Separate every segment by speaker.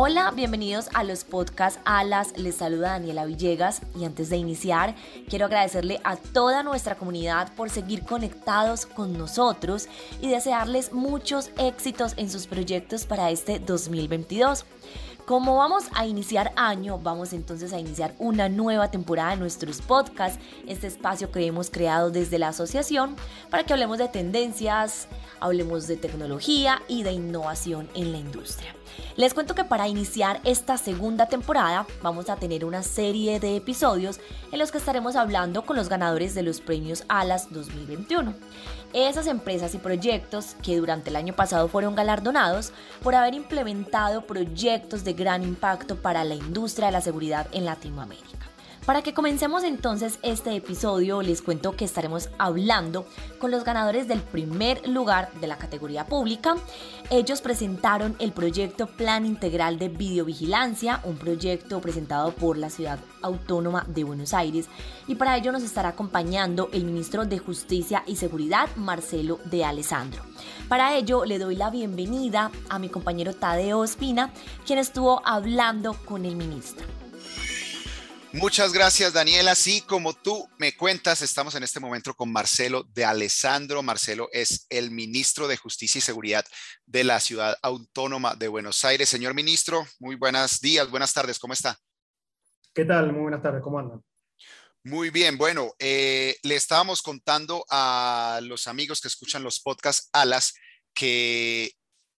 Speaker 1: Hola, bienvenidos a los podcasts Alas. Les saluda Daniela Villegas y antes de iniciar quiero agradecerle a toda nuestra comunidad por seguir conectados con nosotros y desearles muchos éxitos en sus proyectos para este 2022. Como vamos a iniciar año, vamos entonces a iniciar una nueva temporada de nuestros podcasts, este espacio que hemos creado desde la asociación para que hablemos de tendencias, hablemos de tecnología y de innovación en la industria. Les cuento que para iniciar esta segunda temporada vamos a tener una serie de episodios en los que estaremos hablando con los ganadores de los premios ALAS 2021 esas empresas y proyectos que durante el año pasado fueron galardonados por haber implementado proyectos de gran impacto para la industria de la seguridad en Latinoamérica. Para que comencemos entonces este episodio, les cuento que estaremos hablando con los ganadores del primer lugar de la categoría pública. Ellos presentaron el proyecto Plan Integral de Videovigilancia, un proyecto presentado por la Ciudad Autónoma de Buenos Aires. Y para ello nos estará acompañando el ministro de Justicia y Seguridad, Marcelo de Alessandro. Para ello le doy la bienvenida a mi compañero Tadeo Espina, quien estuvo hablando con el ministro.
Speaker 2: Muchas gracias, Daniela. Sí, como tú me cuentas, estamos en este momento con Marcelo de Alessandro. Marcelo es el ministro de Justicia y Seguridad de la Ciudad Autónoma de Buenos Aires. Señor ministro, muy buenos días, buenas tardes, ¿cómo está?
Speaker 3: ¿Qué tal? Muy buenas tardes, ¿cómo andan?
Speaker 2: Muy bien, bueno, eh, le estábamos contando a los amigos que escuchan los podcasts Alas que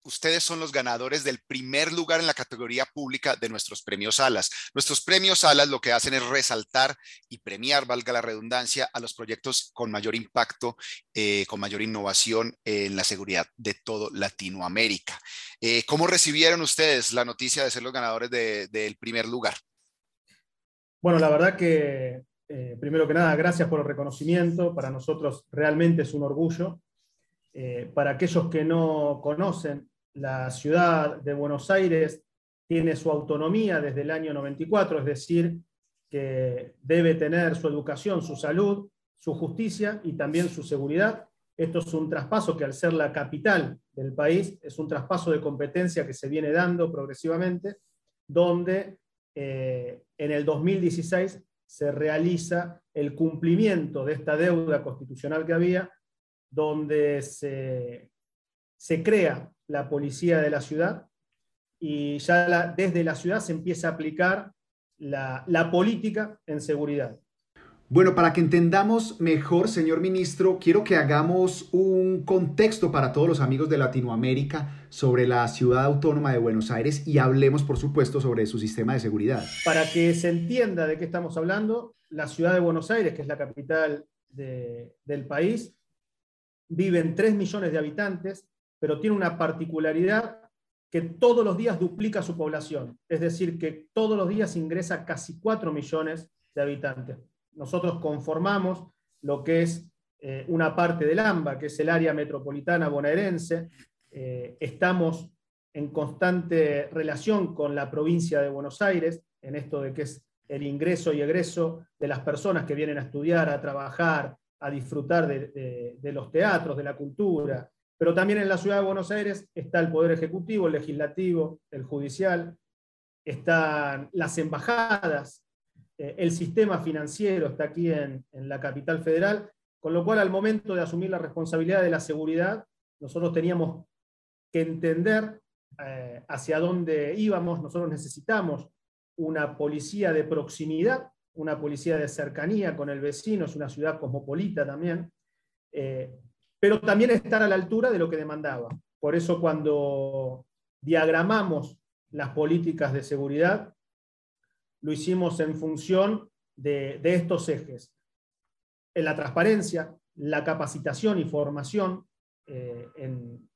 Speaker 2: ustedes son los ganadores del primer lugar en la categoría pública de nuestros premios Alas. Nuestros premios Alas lo que hacen es resaltar y premiar, valga la redundancia, a los proyectos con mayor impacto, eh, con mayor innovación en la seguridad de todo Latinoamérica. Eh, ¿Cómo recibieron ustedes la noticia de ser los ganadores del primer lugar?
Speaker 3: Bueno, la verdad que, eh, primero que nada, gracias por el reconocimiento. Para nosotros realmente es un orgullo. para aquellos que no conocen la ciudad de Buenos Aires tiene su autonomía desde el año 94, es decir, que debe tener su educación, su salud, su justicia y también su seguridad. Esto es un traspaso que al ser la capital del país es un traspaso de competencia que se viene dando progresivamente, donde eh, en el 2016 se realiza el cumplimiento de esta deuda constitucional que había, donde se, se crea la policía de la ciudad y ya desde la ciudad se empieza a aplicar la, la política en seguridad.
Speaker 4: Bueno, para que entendamos mejor, señor ministro, quiero que hagamos un contexto para todos los amigos de Latinoamérica sobre la ciudad autónoma de Buenos Aires y hablemos, por supuesto, sobre su sistema de seguridad.
Speaker 3: Para que se entienda de qué estamos hablando, la ciudad de Buenos Aires, que es la capital del país, viven 3 millones de habitantes, pero tiene una particularidad que todos los días duplica su población, es decir, que todos los días ingresa casi 4 millones de habitantes. Nosotros conformamos lo que es eh, una parte del AMBA, que es el área metropolitana bonaerense. Eh, estamos en constante relación con la provincia de Buenos Aires, en esto de que es el ingreso y egreso de las personas que vienen a estudiar, a trabajar, a disfrutar de los teatros, de la cultura, pero también en la ciudad de Buenos Aires está el Poder Ejecutivo, el Legislativo, el Judicial, están las embajadas, eh, el sistema financiero está aquí en, la capital federal, con lo cual al momento de asumir la responsabilidad de la seguridad, nosotros teníamos que entender eh, hacia dónde íbamos, nosotros necesitamos una policía de proximidad, una policía de cercanía con el vecino, es una ciudad cosmopolita también, eh, pero también estar a la altura de lo que demandaba. Por eso cuando diagramamos las políticas de seguridad, lo hicimos en función de, estos ejes. En la transparencia, la capacitación y formación eh, en,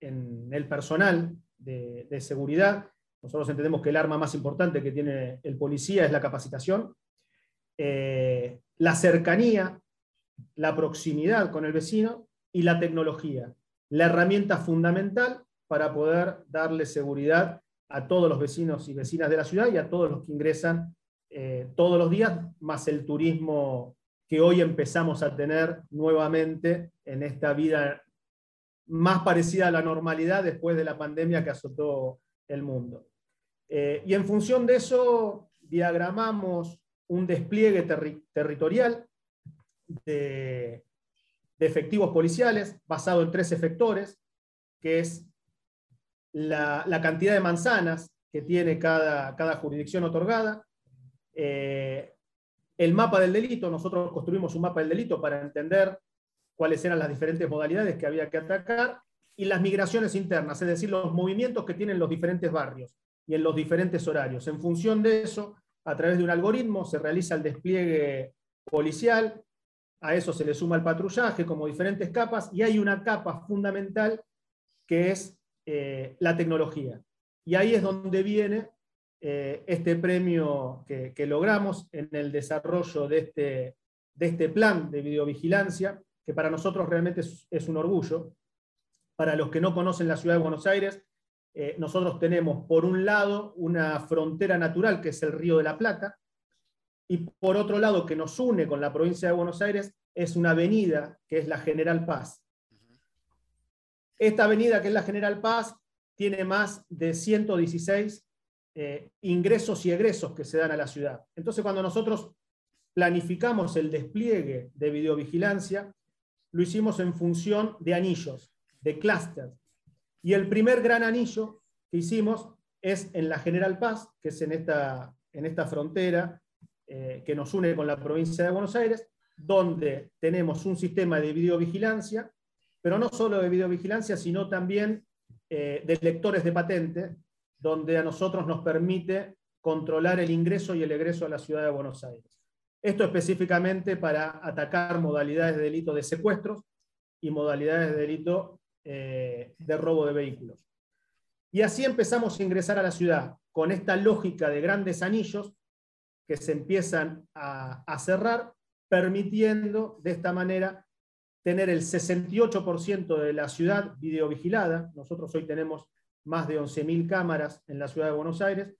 Speaker 3: el personal de, de, seguridad. Nosotros entendemos que el arma más importante que tiene el policía es la capacitación. eh, la cercanía, la proximidad con el vecino y la tecnología, la herramienta fundamental para poder darle seguridad a todos los vecinos y vecinas de la ciudad y a todos los que ingresan eh, todos los días, más el turismo que hoy empezamos a tener nuevamente en esta vida más parecida a la normalidad después de la pandemia que azotó el mundo. Eh, y en función de eso, diagramamos un despliegue territorial de, efectivos policiales basado en tres efectores, que es la, cantidad de manzanas que tiene cada, cada jurisdicción otorgada, eh, el mapa del delito, nosotros construimos un mapa del delito para entender cuáles eran las diferentes modalidades que había que atacar, y las migraciones internas, es decir, los movimientos que tienen los diferentes barrios y en los diferentes horarios. En función de eso, a través de un algoritmo se realiza el despliegue policial, a eso se le suma el patrullaje como diferentes capas, y hay una capa fundamental que es eh, la tecnología. Y ahí es donde viene eh, este premio que, logramos en el desarrollo de este, de este plan de videovigilancia, que para nosotros realmente es, un orgullo. Para los que no conocen la ciudad de Buenos Aires, eh, nosotros tenemos por un lado una frontera natural que es el Río de la Plata, y por otro lado que nos une con la provincia de Buenos Aires es una avenida que es la General Paz. Esta avenida que es la General Paz tiene más de 116 eh, ingresos y egresos que se dan a la ciudad. Entonces, cuando nosotros planificamos el despliegue de videovigilancia, lo hicimos en función de anillos, de clústeres. Y el primer gran anillo que hicimos es en la General Paz, que es en esta, en esta frontera eh, que nos une con la provincia de Buenos Aires, donde tenemos un sistema de videovigilancia, pero no solo de videovigilancia, sino también eh, de lectores de patente, donde a nosotros nos permite controlar el ingreso y el egreso a la ciudad de Buenos Aires. Esto específicamente para atacar modalidades de delito de secuestros y modalidades de delito eh, de robo de vehículos. Y así empezamos a ingresar a la ciudad con esta lógica de grandes anillos que se empiezan a, cerrar, permitiendo de esta manera tener el 68% de la ciudad videovigilada. Nosotros hoy tenemos más de 11.000 cámaras en la ciudad de Buenos Aires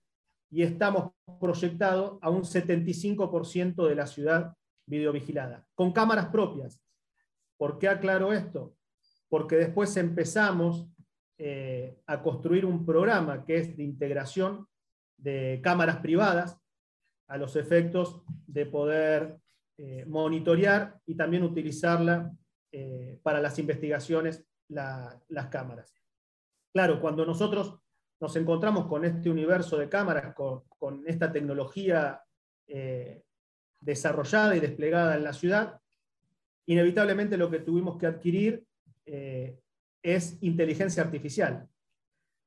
Speaker 3: y estamos proyectados a un 75% de la ciudad videovigilada, con cámaras propias. ¿Por qué aclaro esto? Porque después empezamos eh, a construir un programa que es de integración de cámaras privadas a los efectos de poder eh, monitorear y también utilizarla eh, para las investigaciones las cámaras. Claro, cuando nosotros nos encontramos con este universo de cámaras, con, esta tecnología eh, desarrollada y desplegada en la ciudad, inevitablemente lo que tuvimos que adquirir es inteligencia artificial,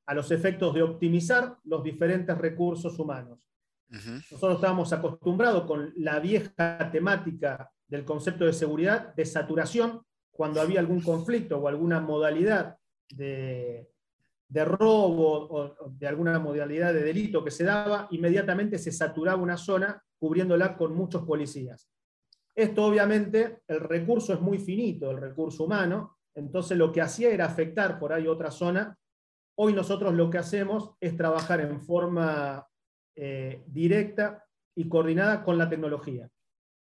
Speaker 3: a los efectos de optimizar los diferentes recursos humanos. Nosotros estábamos acostumbrados con la vieja temática del concepto de seguridad de saturación, cuando había algún conflicto o alguna modalidad de, de robo o de alguna modalidad de delito que se daba, inmediatamente se saturaba una zona cubriéndola con muchos policías. Esto obviamente, el recurso es muy finito, el recurso humano, entonces lo que hacía era afectar por ahí otra zona. Hoy nosotros lo que hacemos es trabajar en forma eh, directa y coordinada con la tecnología.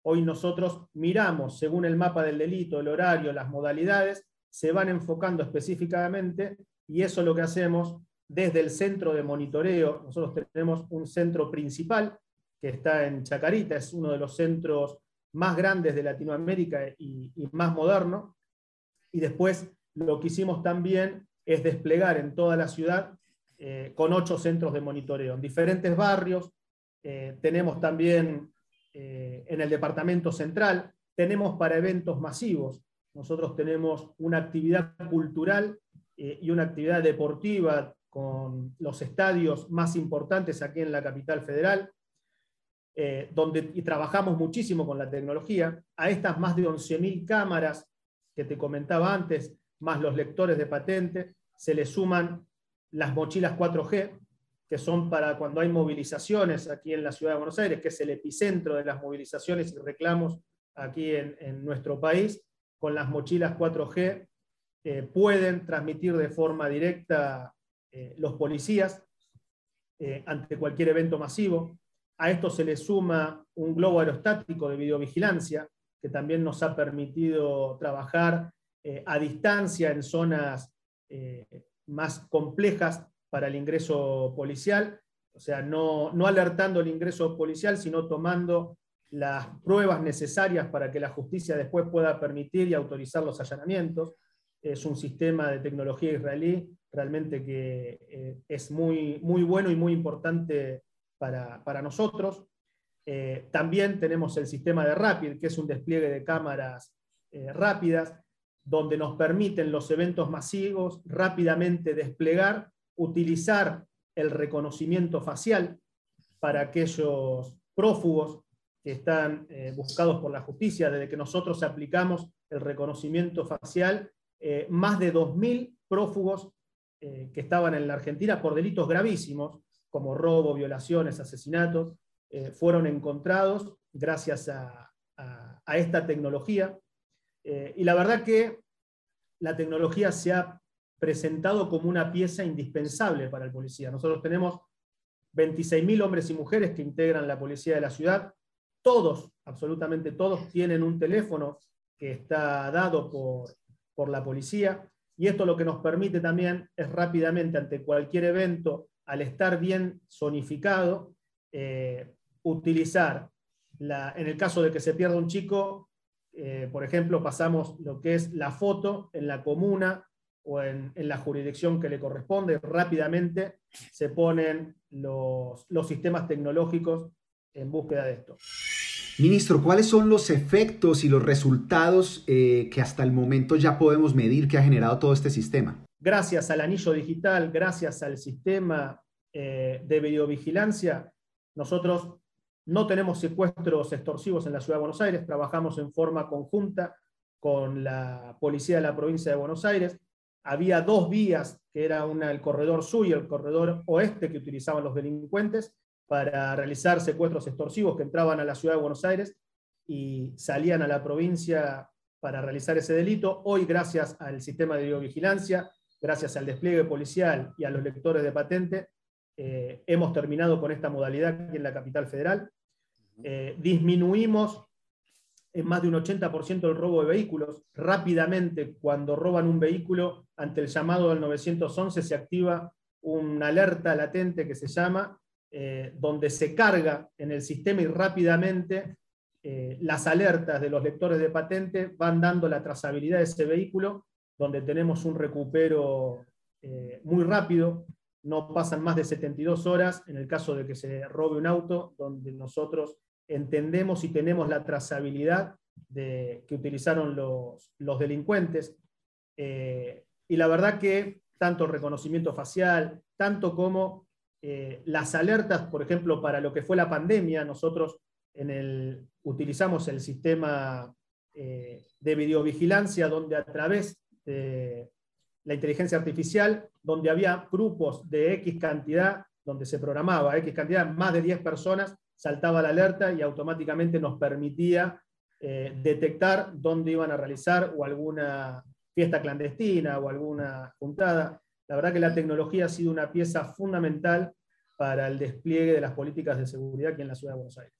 Speaker 3: Hoy nosotros miramos, según el mapa del delito, el horario, las modalidades, se van enfocando específicamente y eso es lo que hacemos desde el centro de monitoreo. Nosotros tenemos un centro principal que está en Chacarita, es uno de los centros más grandes de Latinoamérica y, más moderno. Y después lo que hicimos también es desplegar en toda la ciudad eh, con ocho centros de monitoreo, en diferentes barrios. Eh, tenemos también eh, en el departamento central, tenemos para eventos masivos. Nosotros tenemos una actividad cultural y una actividad deportiva con los estadios más importantes aquí en la capital federal, donde y trabajamos muchísimo con la tecnología. A estas más de 11.000 cámaras que te comentaba antes, más los lectores de patente, se le suman las mochilas 4G, que son para cuando hay movilizaciones aquí en la ciudad de Buenos Aires, que es el epicentro de las movilizaciones y reclamos aquí en, nuestro país, con las mochilas 4G, eh, pueden transmitir de forma directa eh, los policías eh, ante cualquier evento masivo. A esto se le suma un globo aerostático de videovigilancia, que también nos ha permitido trabajar a distancia en zonas más complejas para el ingreso policial, o sea, no, no alertando el ingreso policial, sino tomando las pruebas necesarias para que la justicia después pueda permitir y autorizar los allanamientos. Es un sistema de tecnología israelí realmente que eh, es muy, muy bueno y muy importante para, nosotros. Eh, también tenemos el sistema de Rapid, que es un despliegue de cámaras eh, rápidas, donde nos permiten los eventos masivos rápidamente desplegar utilizar el reconocimiento facial para aquellos prófugos que están eh, buscados por la justicia. Desde que nosotros aplicamos el reconocimiento facial, eh, más de 2.000 prófugos eh, que estaban en la Argentina por delitos gravísimos, como robo, violaciones, asesinatos, fueron encontrados gracias a, a esta tecnología. Y la verdad que la tecnología se ha presentado como una pieza indispensable para el policía. Nosotros tenemos 26.000 hombres y mujeres que integran la policía de la ciudad. Todos, absolutamente todos, tienen un teléfono que está dado por, por la policía. Y esto lo que nos permite también es rápidamente, ante cualquier evento, al estar bien zonificado, eh, utilizar, la, en el caso de que se pierda un chico, eh, por ejemplo, pasamos lo que es la foto en la comuna o en, la jurisdicción que le corresponde, rápidamente se ponen los, sistemas tecnológicos en búsqueda de esto.
Speaker 4: Ministro, ¿cuáles son los efectos y los resultados eh, que hasta el momento ya podemos medir que ha generado todo este sistema?
Speaker 3: Gracias al anillo digital, gracias al sistema eh, de videovigilancia, nosotros no tenemos secuestros extorsivos en la Ciudad de Buenos Aires, trabajamos en forma conjunta con la Policía de la Provincia de Buenos Aires, había dos vías, que era una, el corredor sur y el corredor oeste que utilizaban los delincuentes para realizar secuestros extorsivos que entraban a la ciudad de Buenos Aires y salían a la provincia para realizar ese delito. Hoy, gracias al sistema de videovigilancia, gracias al despliegue policial y a los lectores de patente, eh, hemos terminado con esta modalidad aquí en la capital federal. Eh, disminuimos en más de un 80% del robo de vehículos. Rápidamente, cuando roban un vehículo, ante el llamado del 911 se activa una alerta latente que se llama, eh, donde se carga en el sistema y rápidamente eh, las alertas de los lectores de patente van dando la trazabilidad de ese vehículo, donde tenemos un recupero eh, muy rápido, no pasan más de 72 horas en el caso de que se robe un auto, donde nosotros entendemos y tenemos la trazabilidad de, que utilizaron los, delincuentes. Eh, y la verdad que tanto el reconocimiento facial, tanto como eh, las alertas, por ejemplo, para lo que fue la pandemia, nosotros en el, utilizamos el sistema eh, de videovigilancia donde a través de la inteligencia artificial, donde había grupos de X cantidad, donde se programaba X cantidad, más de 10 personas, saltaba la alerta y automáticamente nos permitía eh, detectar dónde iban a realizar o alguna fiesta clandestina o alguna juntada. La verdad que la tecnología ha sido una pieza fundamental para el despliegue de las políticas de seguridad aquí en la ciudad de Buenos Aires.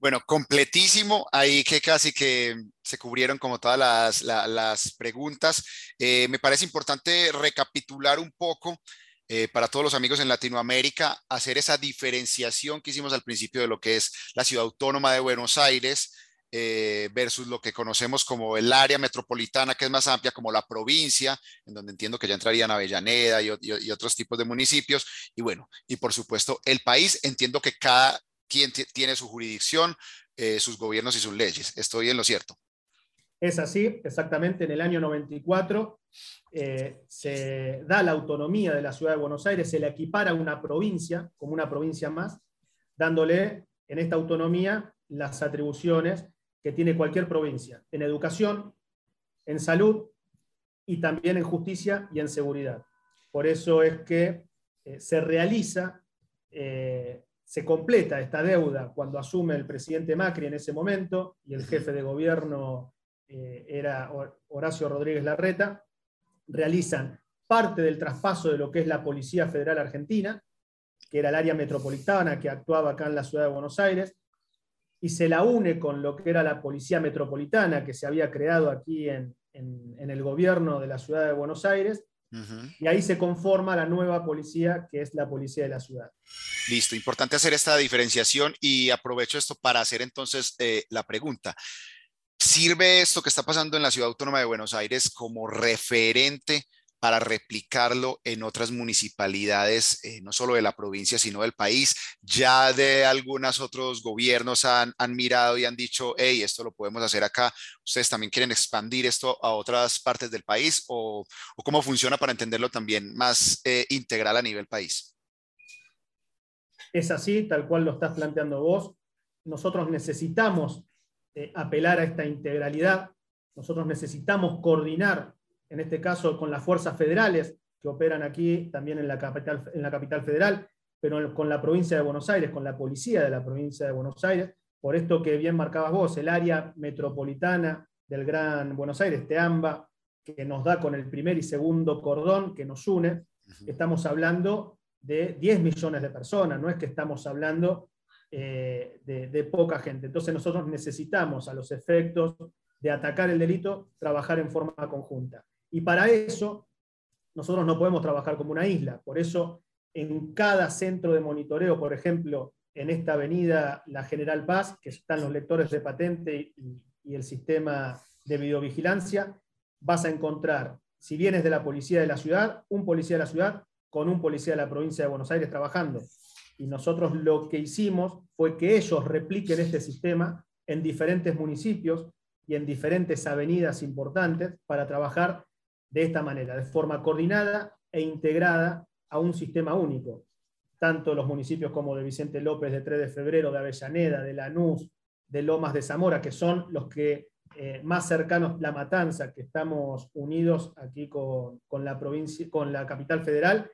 Speaker 2: Bueno, completísimo. Ahí que casi que se cubrieron como todas las, preguntas. Eh, me parece importante recapitular un poco eh, para todos los amigos en Latinoamérica, hacer esa diferenciación que hicimos al principio de lo que es la ciudad autónoma de Buenos Aires eh, versus lo que conocemos como el área metropolitana, que es más amplia, como la provincia, en donde entiendo que ya entrarían Avellaneda y, otros tipos de municipios. Y bueno, y por supuesto el país, entiendo que cada quien tiene su jurisdicción, eh, sus gobiernos y sus leyes. Estoy en lo cierto.
Speaker 3: Es así, exactamente en el año 94 eh, se da la autonomía de la ciudad de Buenos Aires, se le equipara a una provincia, como una provincia más, dándole en esta autonomía las atribuciones que tiene cualquier provincia, en educación, en salud y también en justicia y en seguridad. Por eso es que eh, se realiza, eh, se completa esta deuda cuando asume el presidente Macri en ese momento y el jefe de gobierno era Horacio Rodríguez Larreta, realizan parte del traspaso de lo que es la Policía Federal Argentina, que era el área metropolitana que actuaba acá en la ciudad de Buenos Aires, y se la une con lo que era la Policía Metropolitana que se había creado aquí en, el gobierno de la ciudad de Buenos Aires, y ahí se conforma la nueva policía, que es la policía de la ciudad.
Speaker 2: Listo, importante hacer esta diferenciación y aprovecho esto para hacer entonces eh, la pregunta. ¿Sirve esto que está pasando en la ciudad autónoma de Buenos Aires como referente para replicarlo en otras municipalidades, eh, no solo de la provincia, sino del país. Ya de algunos otros gobiernos han, mirado y han dicho, hey, esto lo podemos hacer acá. ¿Ustedes también quieren expandir esto a otras partes del país? ¿O, cómo funciona para entenderlo también más eh, integral a nivel país?
Speaker 3: Es así, tal cual lo estás planteando vos. Nosotros necesitamos eh, apelar a esta integralidad. Nosotros necesitamos coordinar en este caso con las fuerzas federales que operan aquí también en la capital, en la capital federal, pero con la provincia de Buenos Aires, con la policía de la provincia de Buenos Aires, por esto que bien marcabas vos, el área metropolitana del Gran Buenos Aires, TEAMBA, que nos da con el primer y segundo cordón que nos une, estamos hablando de 10 millones de personas, no es que estamos hablando eh, de, de, poca gente. Entonces nosotros necesitamos a los efectos de atacar el delito, trabajar en forma conjunta. Y para eso, nosotros no podemos trabajar como una isla. Por eso, en cada centro de monitoreo, por ejemplo, en esta avenida La General Paz, que están los lectores de patente y, el sistema de videovigilancia, vas a encontrar, si vienes de la policía de la ciudad, un policía de la ciudad con un policía de la provincia de Buenos Aires trabajando. Y nosotros lo que hicimos fue que ellos repliquen este sistema en diferentes municipios y en diferentes avenidas importantes para trabajar de esta manera, de forma coordinada e integrada a un sistema único. Tanto los municipios como de Vicente López, de 3 de Febrero, de Avellaneda, de Lanús, de Lomas de Zamora, que son los que eh, más cercanos, La Matanza, que estamos unidos aquí con, la, provincia, con la capital federal,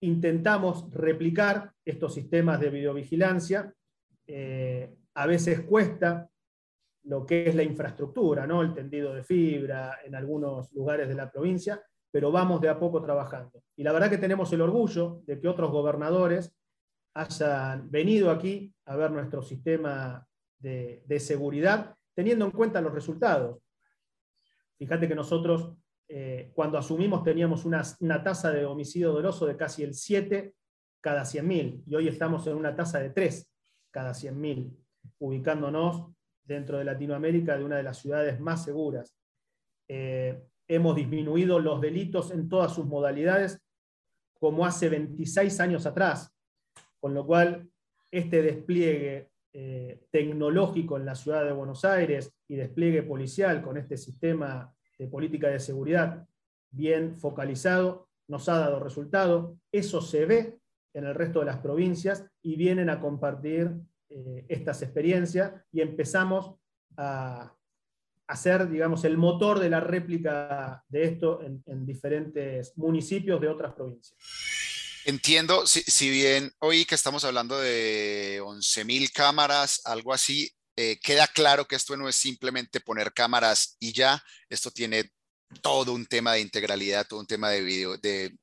Speaker 3: intentamos replicar estos sistemas de videovigilancia. Eh, a veces cuesta, lo que es la infraestructura, ¿no? el tendido de fibra en algunos lugares de la provincia, pero vamos de a poco trabajando. Y la verdad que tenemos el orgullo de que otros gobernadores hayan venido aquí a ver nuestro sistema de, seguridad, teniendo en cuenta los resultados. Fíjate que nosotros, eh, cuando asumimos, teníamos una, tasa de homicidio doloso de casi el 7 cada 100.000, y hoy estamos en una tasa de 3 cada 100.000, ubicándonos dentro de Latinoamérica de una de las ciudades más seguras. Eh, hemos disminuido los delitos en todas sus modalidades como hace 26 años atrás, con lo cual este despliegue eh, tecnológico en la ciudad de Buenos Aires y despliegue policial con este sistema de política de seguridad bien focalizado nos ha dado resultado. Eso se ve en el resto de las provincias y vienen a compartir eh, estas experiencias y empezamos a hacer, digamos, el motor de la réplica de esto en, diferentes municipios de otras provincias.
Speaker 2: Entiendo, si, bien hoy que estamos hablando de 11.000 cámaras, algo así, eh, queda claro que esto no es simplemente poner cámaras y ya, esto tiene todo un tema de integralidad, todo un tema de video, de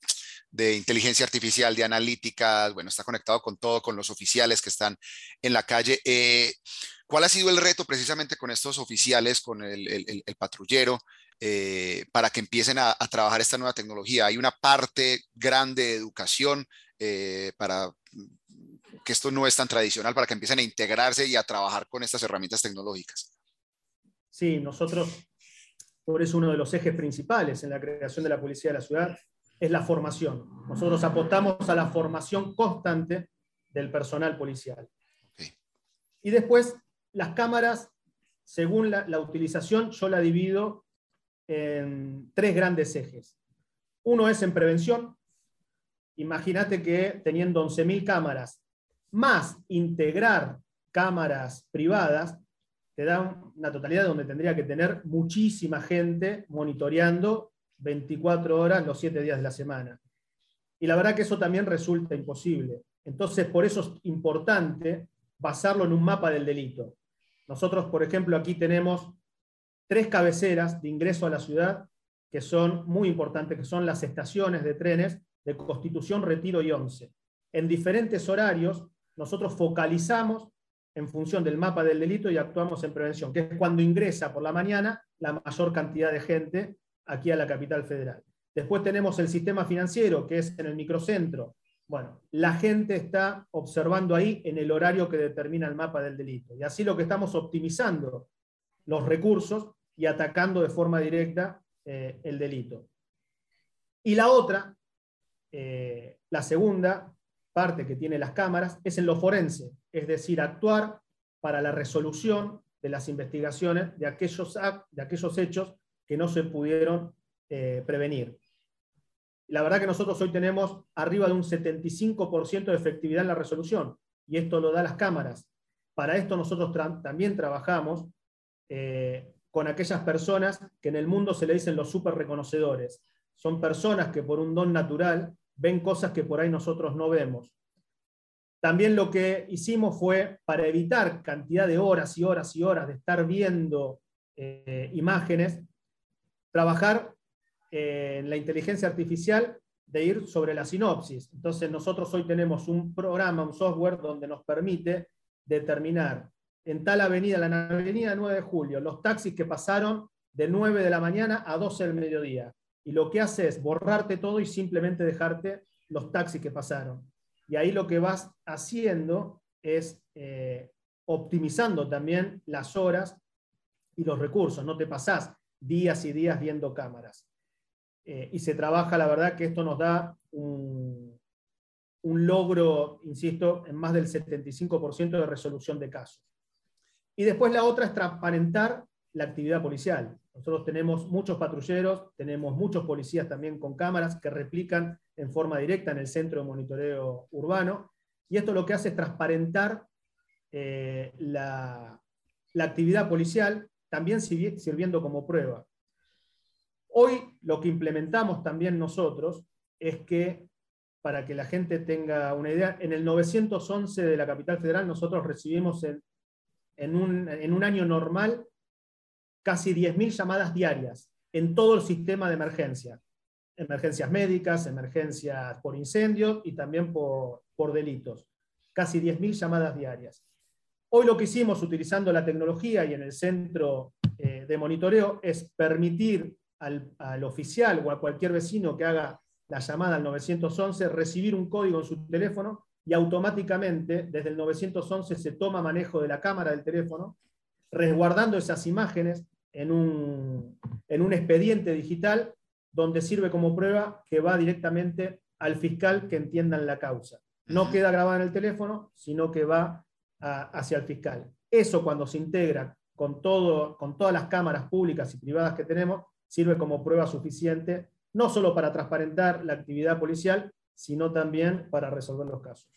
Speaker 2: de inteligencia artificial, de analítica, bueno, está conectado con todo, con los oficiales que están en la calle. Eh, ¿Cuál ha sido el reto precisamente con estos oficiales, con el, patrullero, eh, para que empiecen a, trabajar esta nueva tecnología? Hay una parte grande de educación eh, para que esto no es tan tradicional, para que empiecen a integrarse y a trabajar con estas herramientas tecnológicas.
Speaker 3: Sí, nosotros, por eso uno de los ejes principales en la creación de la Policía de la Ciudad es la formación. Nosotros apostamos a la formación constante del personal policial. Y después, las cámaras, según la, utilización, yo la divido en tres grandes ejes. Uno es en prevención. Imagínate que teniendo 11.000 cámaras, más integrar cámaras privadas, te da una totalidad donde tendría que tener muchísima gente monitoreando 24 horas los 7 días de la semana. Y la verdad que eso también resulta imposible. Entonces, por eso es importante basarlo en un mapa del delito. Nosotros, por ejemplo, aquí tenemos tres cabeceras de ingreso a la ciudad que son muy importantes, que son las estaciones de trenes de Constitución, Retiro y Once. En diferentes horarios, nosotros focalizamos en función del mapa del delito y actuamos en prevención, que es cuando ingresa por la mañana la mayor cantidad de gente aquí a la capital federal. Después tenemos el sistema financiero, que es en el microcentro. Bueno, la gente está observando ahí en el horario que determina el mapa del delito. Y así lo que estamos optimizando los recursos y atacando de forma directa eh, el delito. Y la otra, eh, la segunda parte que tiene las cámaras, es en lo forense, es decir, actuar para la resolución de las investigaciones de aquellos, de aquellos hechos que no se pudieron eh, prevenir. La verdad que nosotros hoy tenemos arriba de un 75% de efectividad en la resolución, y esto lo da las cámaras. Para esto nosotros también trabajamos con aquellas personas que en el mundo se le dicen los super reconocedores. Son personas que por un don natural ven cosas que por ahí nosotros no vemos. También lo que hicimos fue, para evitar cantidad de horas y horas y horas de estar viendo eh, imágenes, trabajar eh, en la inteligencia artificial de ir sobre la sinopsis. Entonces nosotros hoy tenemos un programa, un software donde nos permite determinar en tal avenida, la avenida 9 de julio, los taxis que pasaron de 9 de la mañana a 12 del mediodía. Y lo que hace es borrarte todo y simplemente dejarte los taxis que pasaron. Y ahí lo que vas haciendo es eh, optimizando también las horas y los recursos. No te pasás días y días viendo cámaras. Eh, y se trabaja, la verdad que esto nos da un, un logro, insisto, en más del 75% de resolución de casos. Y después la otra es transparentar la actividad policial. Nosotros tenemos muchos patrulleros, tenemos muchos policías también con cámaras que replican en forma directa en el centro de monitoreo urbano. Y esto lo que hace es transparentar eh, la, la actividad policial, también sirviendo como prueba. Hoy lo que implementamos también nosotros es que, para que la gente tenga una idea, en el 911 de la capital federal nosotros recibimos en en un, año normal casi 10.000 llamadas diarias en todo el sistema de emergencia. Emergencias médicas, emergencias por incendios y también por, delitos. Casi 10.000 llamadas diarias. Hoy lo que hicimos utilizando la tecnología y en el centro eh, de monitoreo es permitir al, al, oficial o a cualquier vecino que haga la llamada al 911 recibir un código en su teléfono y automáticamente desde el 911 se toma manejo de la cámara del teléfono, resguardando esas imágenes en un, en un expediente digital donde sirve como prueba que va directamente al fiscal que entiendan la causa. No queda grabada en el teléfono, sino que va hacia el fiscal. Eso cuando se integra con, todo, con todas las cámaras públicas y privadas que tenemos, sirve como prueba suficiente, no solo para transparentar la actividad policial, sino también para resolver los casos.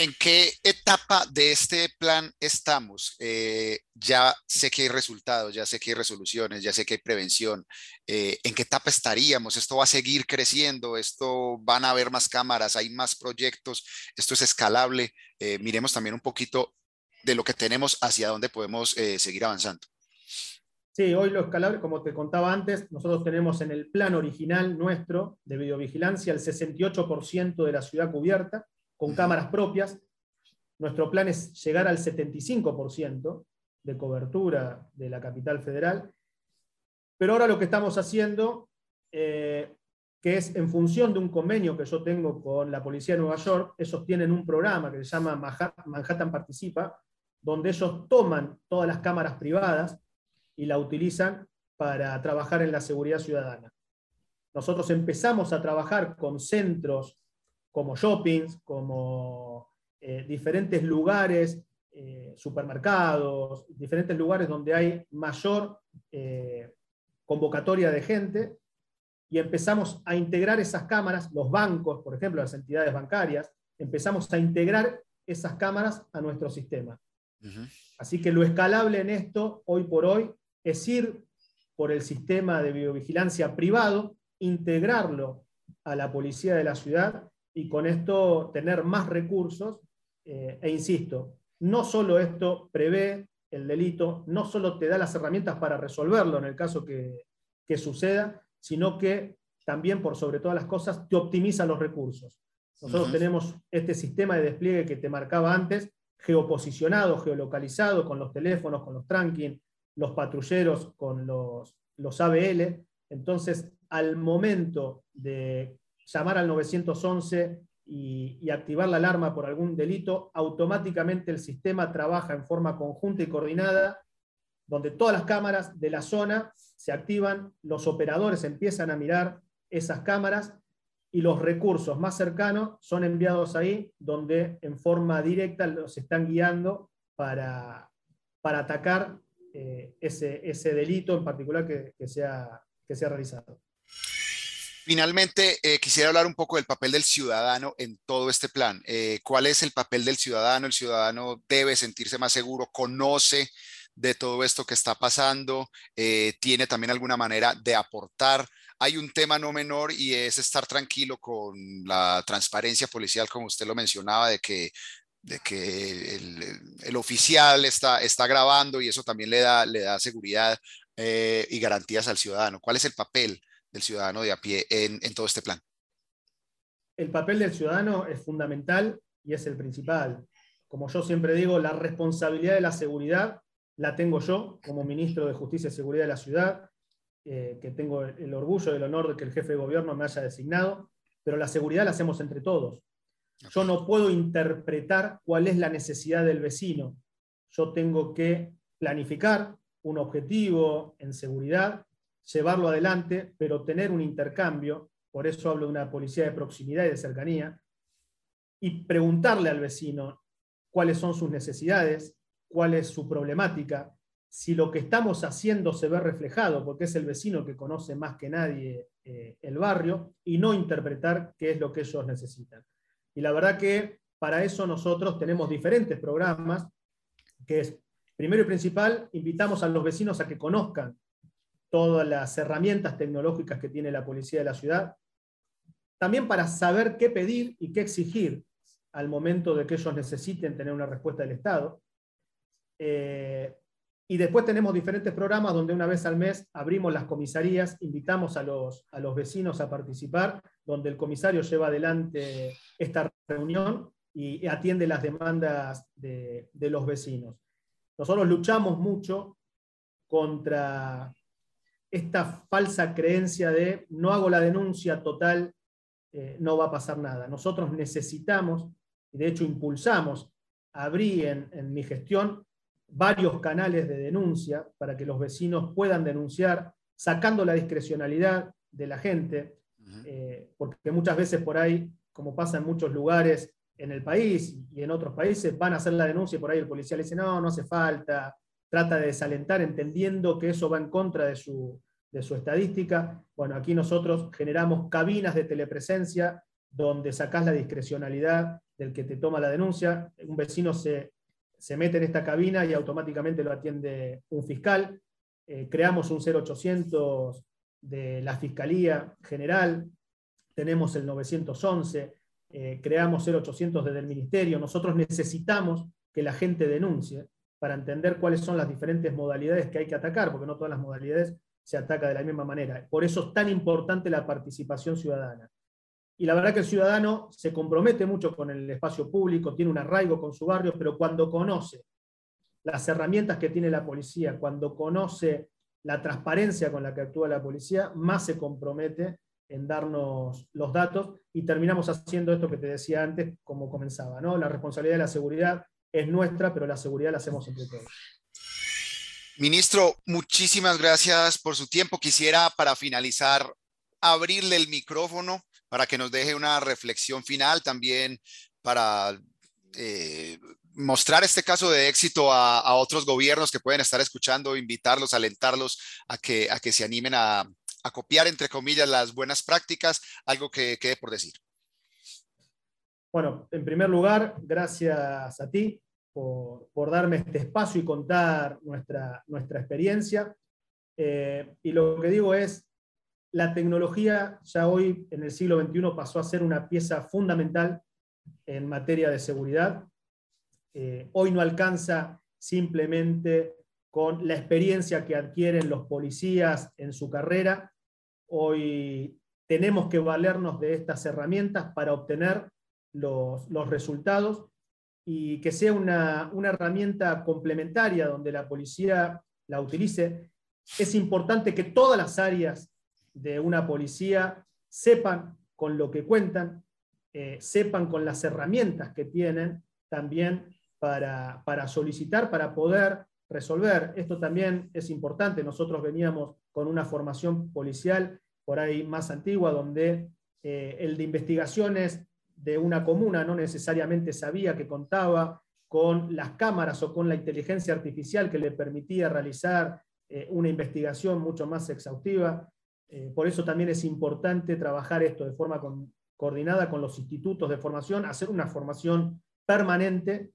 Speaker 2: ¿En qué etapa de este plan estamos? Eh, ya sé que hay resultados, ya sé que hay resoluciones, ya sé que hay prevención. Eh, ¿En qué etapa estaríamos? ¿Esto va a seguir creciendo? ¿Esto van a haber más cámaras? ¿Hay más proyectos? ¿Esto es escalable? Eh, miremos también un poquito de lo que tenemos hacia dónde podemos seguir avanzando.
Speaker 3: Sí, hoy lo escalable, como te contaba antes, nosotros tenemos en el plan original nuestro de videovigilancia el 68% de la ciudad cubierta con cámaras propias. Nuestro plan es llegar al 75% de cobertura de la capital federal. Pero ahora lo que estamos haciendo, eh, que es en función de un convenio que yo tengo con la Policía de Nueva York, ellos tienen un programa que se llama Manhattan Participa, donde ellos toman todas las cámaras privadas y la utilizan para trabajar en la seguridad ciudadana. Nosotros empezamos a trabajar con centros como shoppings, como eh, diferentes lugares, eh, supermercados, diferentes lugares donde hay mayor eh, convocatoria de gente, y empezamos a integrar esas cámaras, los bancos, por ejemplo, las entidades bancarias, empezamos a integrar esas cámaras a nuestro sistema. Así que lo escalable en esto, hoy por hoy, es ir por el sistema de videovigilancia privado, integrarlo a la policía de la ciudad y con esto tener más recursos. Eh, e insisto, no solo esto prevé el delito, no solo te da las herramientas para resolverlo en el caso que, suceda, sino que también, por sobre todas las cosas, te optimiza los recursos. Nosotros tenemos este sistema de despliegue que te marcaba antes, geoposicionado, geolocalizado, con los teléfonos, con los tracking, los patrulleros, con los, los ABL. Entonces, al momento de llamar al 911 y, activar la alarma por algún delito, automáticamente el sistema trabaja en forma conjunta y coordinada, donde todas las cámaras de la zona se activan, los operadores empiezan a mirar esas cámaras y los recursos más cercanos son enviados ahí, donde en forma directa los están guiando para, para atacar eh, ese, ese, delito en particular que, que, sea, que sea realizado.
Speaker 2: Finalmente, eh, quisiera hablar un poco del papel del ciudadano en todo este plan. Eh, ¿Cuál es el papel del ciudadano? El ciudadano debe sentirse más seguro, conoce de todo esto que está pasando, eh, tiene también alguna manera de aportar. Hay un tema no menor y es estar tranquilo con la transparencia policial, como usted lo mencionaba, de que el, oficial está, grabando y eso también le da, le da seguridad y garantías al ciudadano. ¿Cuál es el papel del ciudadano de a pie en, todo este plan?
Speaker 3: El papel del ciudadano es fundamental y es el principal. Como yo siempre digo, la responsabilidad de la seguridad la tengo yo como ministro de Justicia y Seguridad de la ciudad, eh, que tengo el orgullo y el honor de que el jefe de gobierno me haya designado, pero la seguridad la hacemos entre todos. Yo no puedo interpretar cuál es la necesidad del vecino. Yo tengo que planificar un objetivo en seguridad llevarlo adelante, pero tener un intercambio, por eso hablo de una policía de proximidad y de cercanía, y preguntarle al vecino cuáles son sus necesidades, cuál es su problemática, si lo que estamos haciendo se ve reflejado, porque es el vecino que conoce más que nadie eh, el barrio, y no interpretar qué es lo que ellos necesitan. Y la verdad que para eso nosotros tenemos diferentes programas, que es, primero y principal, invitamos a los vecinos a que conozcan todas las herramientas tecnológicas que tiene la policía de la ciudad, también para saber qué pedir y qué exigir al momento de que ellos necesiten tener una respuesta del Estado. Eh, y después tenemos diferentes programas donde una vez al mes abrimos las comisarías, invitamos a los, a los vecinos a participar, donde el comisario lleva adelante esta reunión y atiende las demandas de, de los vecinos. Nosotros luchamos mucho contra esta falsa creencia de no hago la denuncia total, eh, no va a pasar nada. Nosotros necesitamos, y de hecho impulsamos, abrí en, mi gestión varios canales de denuncia para que los vecinos puedan denunciar, sacando la discrecionalidad de la gente, eh, porque muchas veces por ahí, como pasa en muchos lugares en el país y en otros países, van a hacer la denuncia y por ahí el policía le dice, no, no hace falta, trata de desalentar entendiendo que eso va en contra de su, de su estadística. Bueno, aquí nosotros generamos cabinas de telepresencia donde sacás la discrecionalidad del que te toma la denuncia. Un vecino se, mete en esta cabina y automáticamente lo atiende un fiscal. Eh, creamos un 0800 de la Fiscalía General, tenemos el 911, eh, creamos 0800 desde el Ministerio. Nosotros necesitamos que la gente denuncie para entender cuáles son las diferentes modalidades que hay que atacar, porque no todas las modalidades se ataca de la misma manera. Por eso es tan importante la participación ciudadana. Y la verdad que el ciudadano se compromete mucho con el espacio público, tiene un arraigo con su barrio, pero cuando conoce las herramientas que tiene la policía, cuando conoce la transparencia con la que actúa la policía, más se compromete en darnos los datos y terminamos haciendo esto que te decía antes, como comenzaba, ¿no? La responsabilidad de la seguridad es nuestra, pero la seguridad la hacemos entre todos.
Speaker 2: Ministro, muchísimas gracias por su tiempo. Quisiera, para finalizar, abrirle el micrófono para que nos deje una reflexión final también para eh, mostrar este caso de éxito a, otros gobiernos que pueden estar escuchando, invitarlos, alentarlos a que, a que se animen a, a copiar, entre comillas, las buenas prácticas, algo que quede por decir.
Speaker 3: Bueno, en primer lugar, gracias a ti por, darme este espacio y contar nuestra, nuestra experiencia. Eh, y lo que digo es, la tecnología ya hoy en el siglo XXI pasó a ser una pieza fundamental en materia de seguridad. Eh, hoy no alcanza simplemente con la experiencia que adquieren los policías en su carrera. Hoy tenemos que valernos de estas herramientas para obtener los, resultados y que sea una, una, herramienta complementaria donde la policía la utilice. Es importante que todas las áreas de una policía sepan con lo que cuentan, eh, sepan con las herramientas que tienen también para, para solicitar, para poder resolver. Esto también es importante. Nosotros veníamos con una formación policial por ahí más antigua, donde eh, el de investigaciones de una comuna no necesariamente sabía que contaba con las cámaras o con la inteligencia artificial que le permitía realizar eh, una investigación mucho más exhaustiva. Eh, por eso también es importante trabajar esto de forma coordinada con los institutos de formación, hacer una formación permanente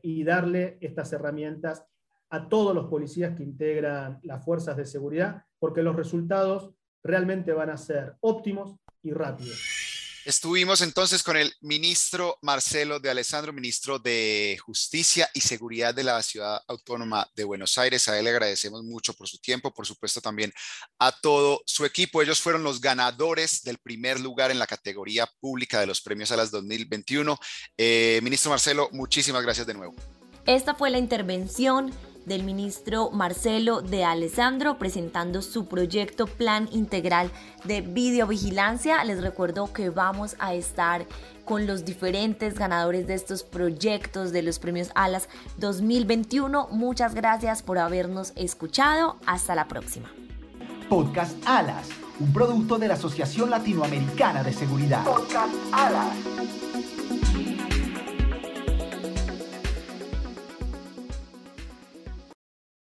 Speaker 3: y darle estas herramientas a todos los policías que integran las fuerzas de seguridad, porque los resultados realmente van a ser óptimos y rápidos.
Speaker 2: Estuvimos entonces con el ministro Marcelo de Alessandro, ministro de Justicia y Seguridad de la Ciudad Autónoma de Buenos Aires. A él le agradecemos mucho por su tiempo, por supuesto también a todo su equipo. Ellos fueron los ganadores del primer lugar en la categoría pública de los premios a las 2021. Eh, ministro Marcelo, muchísimas gracias de nuevo.
Speaker 1: Esta fue la intervención del ministro Marcelo de Alessandro presentando su proyecto Plan Integral de Videovigilancia. Les recuerdo que vamos a estar con los diferentes ganadores de estos proyectos de los premios ALAS 2021. Muchas gracias por habernos escuchado. Hasta la próxima.
Speaker 4: Podcast ALAS, un producto de la Asociación Latinoamericana de Seguridad. Podcast ALAS.